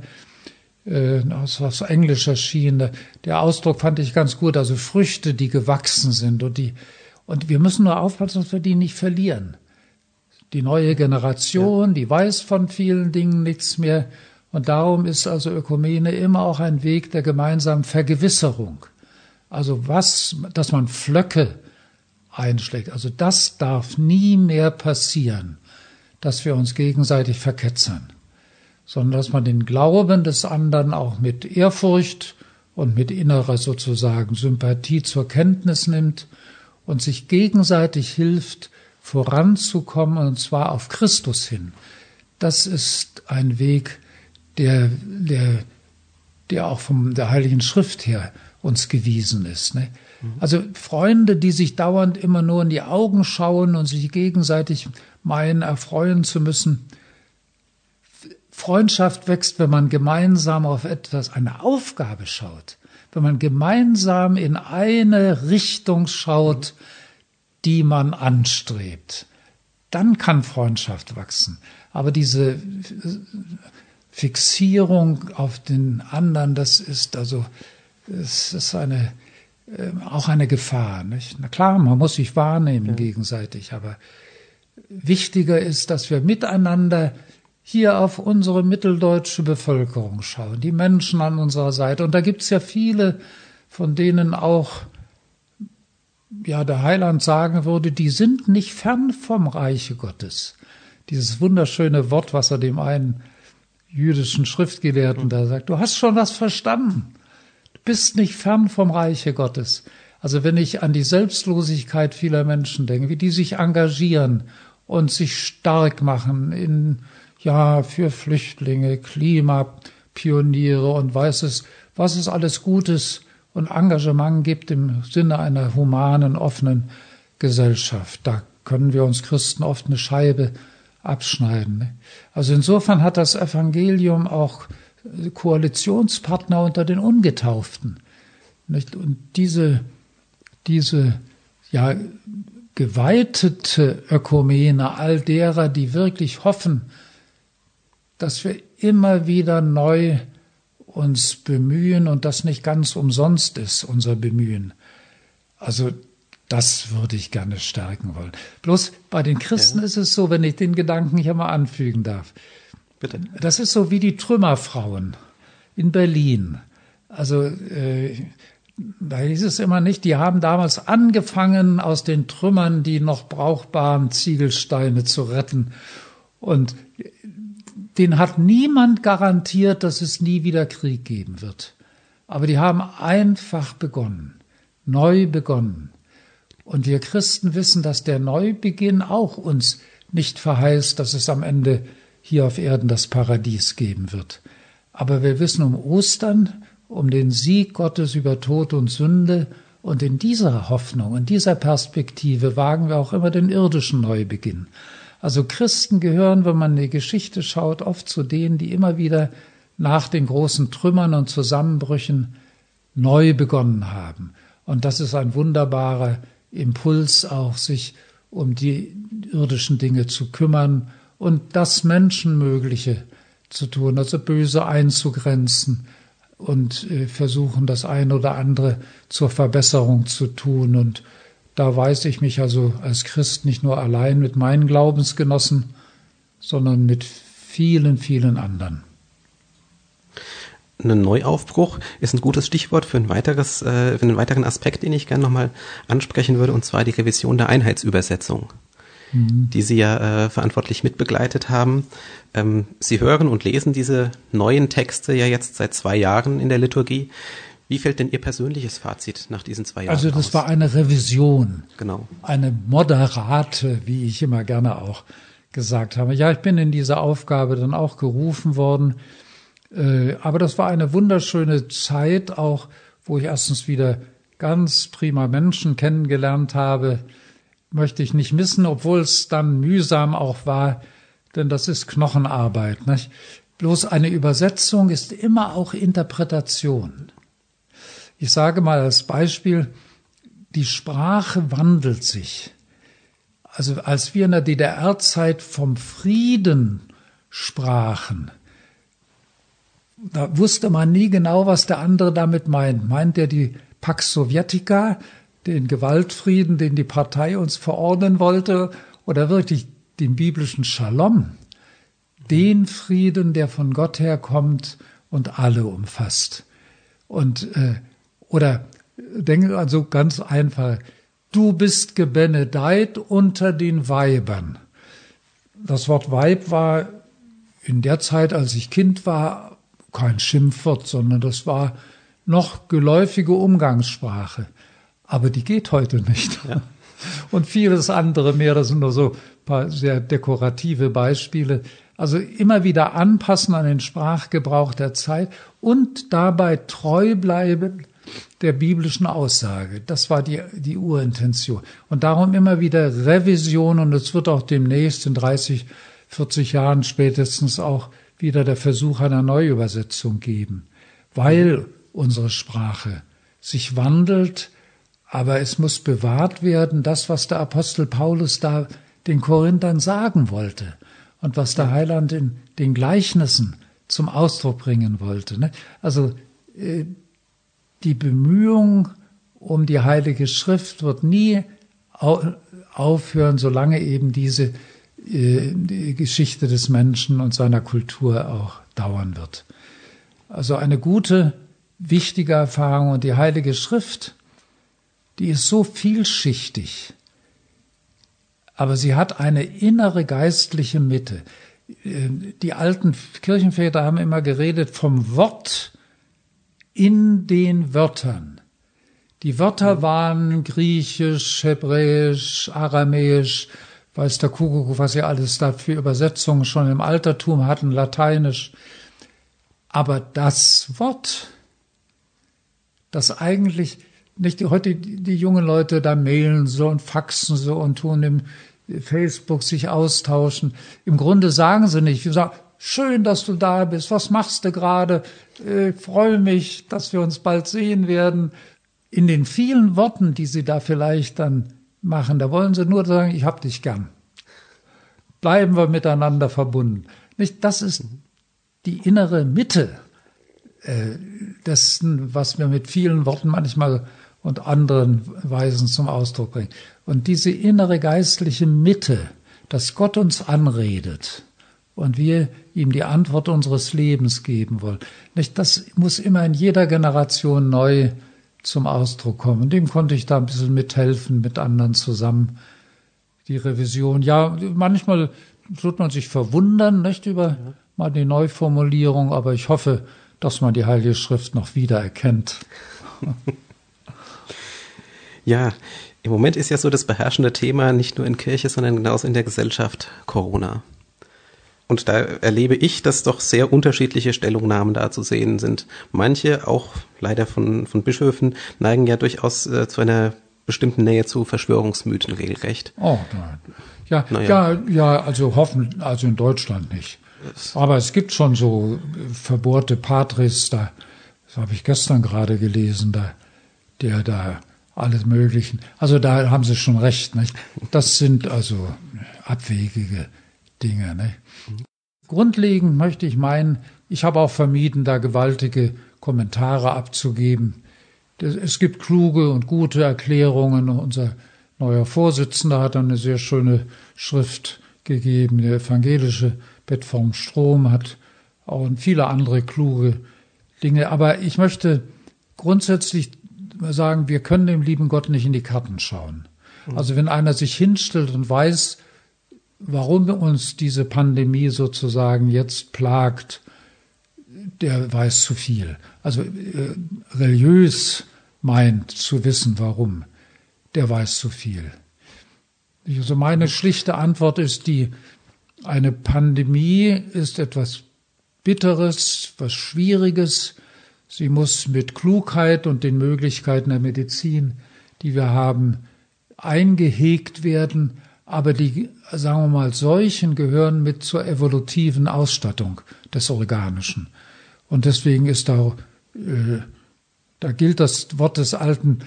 äh, aus, aus Englisch erschienen. Der Ausdruck fand ich ganz gut, also Früchte, die gewachsen sind und die, und wir müssen nur aufpassen, dass wir die nicht verlieren. Die neue Generation, ja. die weiß von vielen Dingen nichts mehr. Und darum ist also Ökumene immer auch ein Weg der gemeinsamen Vergewisserung. Also was, dass man Flöcke einschlägt. Also das darf nie mehr passieren dass wir uns gegenseitig verketzern, sondern dass man den Glauben des anderen auch mit Ehrfurcht und mit innerer sozusagen Sympathie zur Kenntnis nimmt und sich gegenseitig hilft, voranzukommen, und zwar auf Christus hin. Das ist ein Weg, der, der, der auch von der Heiligen Schrift her uns gewiesen ist. Ne? Mhm. Also Freunde, die sich dauernd immer nur in die Augen schauen und sich gegenseitig meinen, erfreuen zu müssen. Freundschaft wächst, wenn man gemeinsam auf etwas, eine Aufgabe schaut, wenn man gemeinsam in eine Richtung schaut, die man anstrebt. Dann kann Freundschaft wachsen. Aber diese Fixierung auf den anderen, das ist also, es ist eine, äh, auch eine Gefahr. Nicht? Na klar, man muss sich wahrnehmen ja. gegenseitig, aber wichtiger ist, dass wir miteinander hier auf unsere mitteldeutsche Bevölkerung schauen, die Menschen an unserer Seite. Und da gibt es ja viele, von denen auch ja der Heiland sagen würde, die sind nicht fern vom Reiche Gottes. Dieses wunderschöne Wort, was er dem einen jüdischen Schriftgelehrten da sagt, du hast schon was verstanden. Du bist nicht fern vom Reiche Gottes. Also wenn ich an die Selbstlosigkeit vieler Menschen denke, wie die sich engagieren und sich stark machen in, ja, für Flüchtlinge, Klimapioniere und weiß es, was es alles Gutes und Engagement gibt im Sinne einer humanen, offenen Gesellschaft. Da können wir uns Christen oft eine Scheibe abschneiden. Ne? Also insofern hat das Evangelium auch Koalitionspartner unter den Ungetauften. Und diese, diese ja, geweitete Ökumene, all derer, die wirklich hoffen, dass wir immer wieder neu uns bemühen und das nicht ganz umsonst ist, unser Bemühen. Also das würde ich gerne stärken wollen. Bloß bei den Christen ja. ist es so, wenn ich den Gedanken hier mal anfügen darf. Bitte. Das ist so wie die Trümmerfrauen in Berlin. Also äh, da hieß es immer nicht, die haben damals angefangen, aus den Trümmern die noch brauchbaren Ziegelsteine zu retten. Und den hat niemand garantiert, dass es nie wieder Krieg geben wird. Aber die haben einfach begonnen, neu begonnen. Und wir Christen wissen, dass der Neubeginn auch uns nicht verheißt, dass es am Ende hier auf Erden das Paradies geben wird. Aber wir wissen um Ostern um den Sieg Gottes über Tod und Sünde. Und in dieser Hoffnung, in dieser Perspektive wagen wir auch immer den irdischen Neubeginn. Also Christen gehören, wenn man in die Geschichte schaut, oft zu denen, die immer wieder nach den großen Trümmern und Zusammenbrüchen neu begonnen haben. Und das ist ein wunderbarer Impuls auch, sich um die irdischen Dinge zu kümmern und das Menschenmögliche zu tun, also böse einzugrenzen und äh, versuchen, das eine oder andere zur Verbesserung zu tun. Und da weiß ich mich also als Christ nicht nur allein mit meinen Glaubensgenossen, sondern mit vielen, vielen anderen. Ein Neuaufbruch ist ein gutes Stichwort für, ein weiteres, äh, für einen weiteren Aspekt, den ich gerne nochmal ansprechen würde, und zwar die Revision der Einheitsübersetzung, mhm. die Sie ja äh, verantwortlich mitbegleitet haben. Ähm, Sie hören und lesen diese neuen Texte ja jetzt seit zwei Jahren in der Liturgie. Wie fällt denn Ihr persönliches Fazit nach diesen zwei Jahren? Also das aus? war eine Revision. Genau. Eine moderate, wie ich immer gerne auch gesagt habe. Ja, ich bin in diese Aufgabe dann auch gerufen worden. Äh, aber das war eine wunderschöne Zeit, auch wo ich erstens wieder ganz prima Menschen kennengelernt habe, möchte ich nicht missen, obwohl es dann mühsam auch war, denn das ist Knochenarbeit. Nicht? Bloß eine Übersetzung ist immer auch Interpretation. Ich sage mal als Beispiel, die Sprache wandelt sich. Also als wir in der DDR-Zeit vom Frieden sprachen, da wusste man nie genau, was der andere damit meint. Meint er die Pax Sovietica, den Gewaltfrieden, den die Partei uns verordnen wollte, oder wirklich den biblischen Shalom, den Frieden, der von Gott herkommt und alle umfasst. Und äh, oder denke also ganz einfach, du bist gebenedeit unter den Weibern. Das Wort Weib war in der Zeit, als ich Kind war, kein Schimpfwort, sondern das war noch geläufige Umgangssprache. Aber die geht heute nicht. Ja. Und vieles andere mehr, das sind nur so ein paar sehr dekorative Beispiele. Also immer wieder anpassen an den Sprachgebrauch der Zeit und dabei treu bleiben der biblischen Aussage. Das war die, die Urintention. Und darum immer wieder Revision und es wird auch demnächst in 30, 40 Jahren spätestens auch wieder der Versuch einer Neuübersetzung geben, weil unsere Sprache sich wandelt, aber es muss bewahrt werden, das, was der Apostel Paulus da den Korinthern sagen wollte und was der Heiland in den Gleichnissen zum Ausdruck bringen wollte. Ne? Also äh, die Bemühung um die Heilige Schrift wird nie aufhören, solange eben diese äh, die Geschichte des Menschen und seiner Kultur auch dauern wird. Also eine gute, wichtige Erfahrung und die Heilige Schrift, die ist so vielschichtig, aber sie hat eine innere geistliche Mitte. Äh, die alten Kirchenväter haben immer geredet vom Wort in den Wörtern. Die Wörter waren griechisch, hebräisch, aramäisch, weiß der Kuckuck, was sie alles da für Übersetzungen schon im Altertum hatten, lateinisch. Aber das Wort, das eigentlich nicht heute die, die jungen Leute da mailen so und faxen so und tun im Facebook sich austauschen. Im Grunde sagen sie nicht, wir sagen, schön, dass du da bist, was machst du gerade? Ich freue mich, dass wir uns bald sehen werden. In den vielen Worten, die sie da vielleicht dann machen. Da wollen sie nur sagen, ich hab dich gern. Bleiben wir miteinander verbunden. Nicht? Das ist die innere Mitte äh, dessen, was wir mit vielen Worten manchmal und anderen Weisen zum Ausdruck bringen. Und diese innere geistliche Mitte, dass Gott uns anredet und wir ihm die Antwort unseres Lebens geben wollen. Nicht? Das muss immer in jeder Generation neu zum Ausdruck kommen. Dem konnte ich da ein bisschen mithelfen, mit anderen zusammen. Die Revision. Ja, manchmal tut man sich verwundern, nicht über mal die Neuformulierung, aber ich hoffe, dass man die Heilige Schrift noch wiedererkennt. ja, im Moment ist ja so das beherrschende Thema nicht nur in Kirche, sondern genauso in der Gesellschaft Corona. Und da erlebe ich, dass doch sehr unterschiedliche Stellungnahmen da zu sehen sind. Manche, auch leider von, von Bischöfen, neigen ja durchaus äh, zu einer bestimmten Nähe zu Verschwörungsmythen regelrecht. Oh nein. Ja, naja. ja, ja, also hoffen, also in Deutschland nicht. Aber es gibt schon so verbohrte Patris, da, das habe ich gestern gerade gelesen, da, der da alles Möglichen. Also da haben Sie schon recht, nicht? Das sind also abwegige Dinge, nicht? Grundlegend möchte ich meinen, ich habe auch vermieden, da gewaltige Kommentare abzugeben. Es gibt kluge und gute Erklärungen. Unser neuer Vorsitzender hat eine sehr schöne Schrift gegeben. Der evangelische Bett vom Strom hat auch viele andere kluge Dinge. Aber ich möchte grundsätzlich sagen, wir können dem lieben Gott nicht in die Karten schauen. Also wenn einer sich hinstellt und weiß, warum uns diese Pandemie sozusagen jetzt plagt, der weiß zu viel. Also äh, religiös meint zu wissen, warum, der weiß zu viel. Also meine schlichte Antwort ist die, eine Pandemie ist etwas Bitteres, was Schwieriges. Sie muss mit Klugheit und den Möglichkeiten der Medizin, die wir haben, eingehegt werden. Aber die, sagen wir mal, Seuchen gehören mit zur evolutiven Ausstattung des Organischen. Und deswegen ist da, äh, da gilt das Wort des alten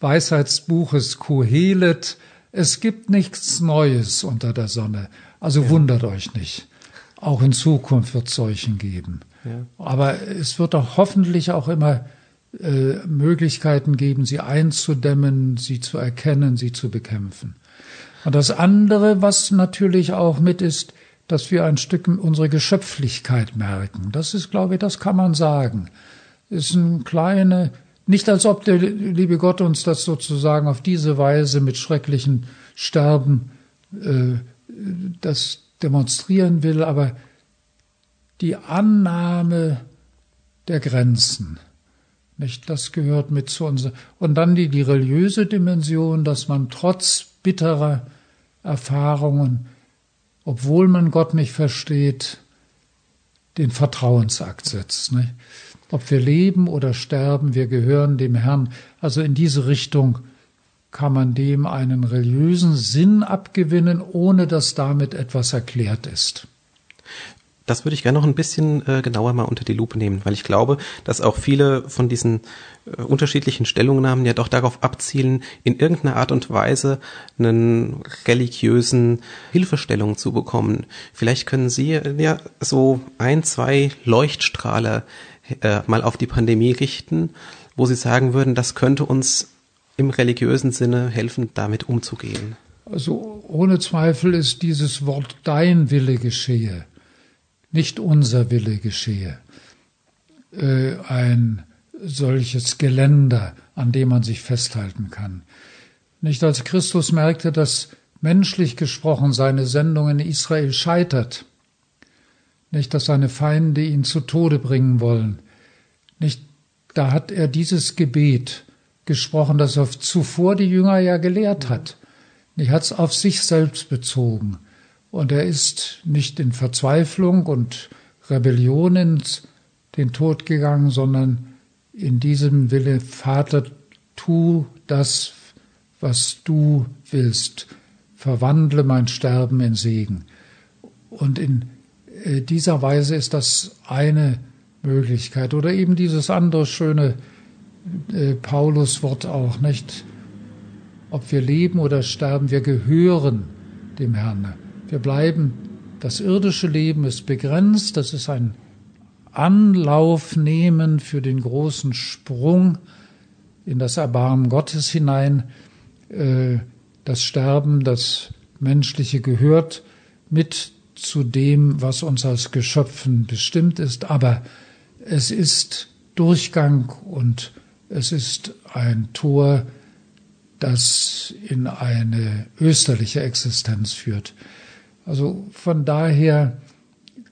Weisheitsbuches Kohelet, es gibt nichts Neues unter der Sonne. Also ja. wundert euch nicht. Auch in Zukunft wird es Seuchen geben. Ja. Aber es wird auch hoffentlich auch immer äh, Möglichkeiten geben, sie einzudämmen, sie zu erkennen, sie zu bekämpfen. Und das andere, was natürlich auch mit ist, dass wir ein Stück unsere Geschöpflichkeit merken. Das ist, glaube ich, das kann man sagen. Ist ein kleine, nicht als ob der liebe Gott uns das sozusagen auf diese Weise mit schrecklichen Sterben äh, das demonstrieren will, aber die Annahme der Grenzen. Nicht, das gehört mit zu uns. Und dann die, die religiöse Dimension, dass man trotz bitterer Erfahrungen obwohl man Gott nicht versteht, den Vertrauensakt setzt. Ne? Ob wir leben oder sterben, wir gehören dem Herrn. Also in diese Richtung kann man dem einen religiösen Sinn abgewinnen, ohne dass damit etwas erklärt ist. Das würde ich gerne noch ein bisschen äh, genauer mal unter die Lupe nehmen, weil ich glaube, dass auch viele von diesen äh, unterschiedlichen Stellungnahmen ja doch darauf abzielen, in irgendeiner Art und Weise einen religiösen Hilfestellung zu bekommen. Vielleicht können Sie äh, ja so ein, zwei Leuchtstrahler äh, mal auf die Pandemie richten, wo Sie sagen würden, das könnte uns im religiösen Sinne helfen, damit umzugehen. Also ohne Zweifel ist dieses Wort Dein Wille geschehe nicht unser Wille geschehe. Äh, ein solches Geländer, an dem man sich festhalten kann. Nicht als Christus merkte, dass menschlich gesprochen seine Sendung in Israel scheitert, nicht dass seine Feinde ihn zu Tode bringen wollen, nicht da hat er dieses Gebet gesprochen, das er zuvor die Jünger ja gelehrt hat. Er hat es auf sich selbst bezogen. Und er ist nicht in Verzweiflung und Rebellion ins den Tod gegangen, sondern in diesem Wille, Vater, tu das, was du willst. Verwandle mein Sterben in Segen. Und in äh, dieser Weise ist das eine Möglichkeit. Oder eben dieses andere schöne äh, Paulus-Wort auch, nicht? Ob wir leben oder sterben, wir gehören dem Herrn. Wir bleiben, das irdische Leben ist begrenzt, das ist ein Anlauf nehmen für den großen Sprung in das Erbarmen Gottes hinein. Äh, das Sterben, das Menschliche gehört mit zu dem, was uns als Geschöpfen bestimmt ist, aber es ist Durchgang und es ist ein Tor, das in eine österliche Existenz führt. Also von daher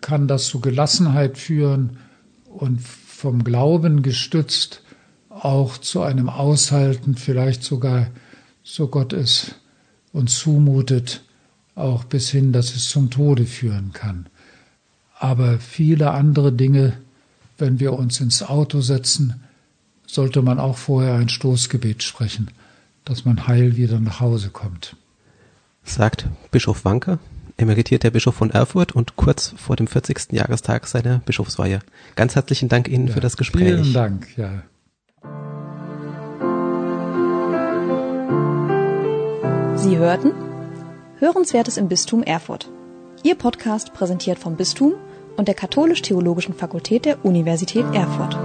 kann das zu Gelassenheit führen und vom Glauben gestützt auch zu einem Aushalten, vielleicht sogar so Gott es uns zumutet, auch bis hin, dass es zum Tode führen kann. Aber viele andere Dinge, wenn wir uns ins Auto setzen, sollte man auch vorher ein Stoßgebet sprechen, dass man heil wieder nach Hause kommt. Sagt Bischof Wanke, emeritierter Bischof von Erfurt und kurz vor dem 40. Jahrestag seiner Bischofsweihe. Ganz herzlichen Dank Ihnen Ja, für das Gespräch. Vielen Dank, ja. Sie hörten Hörenswertes im Bistum Erfurt. Ihr Podcast präsentiert vom Bistum und der Katholisch-Theologischen Fakultät der Universität Erfurt.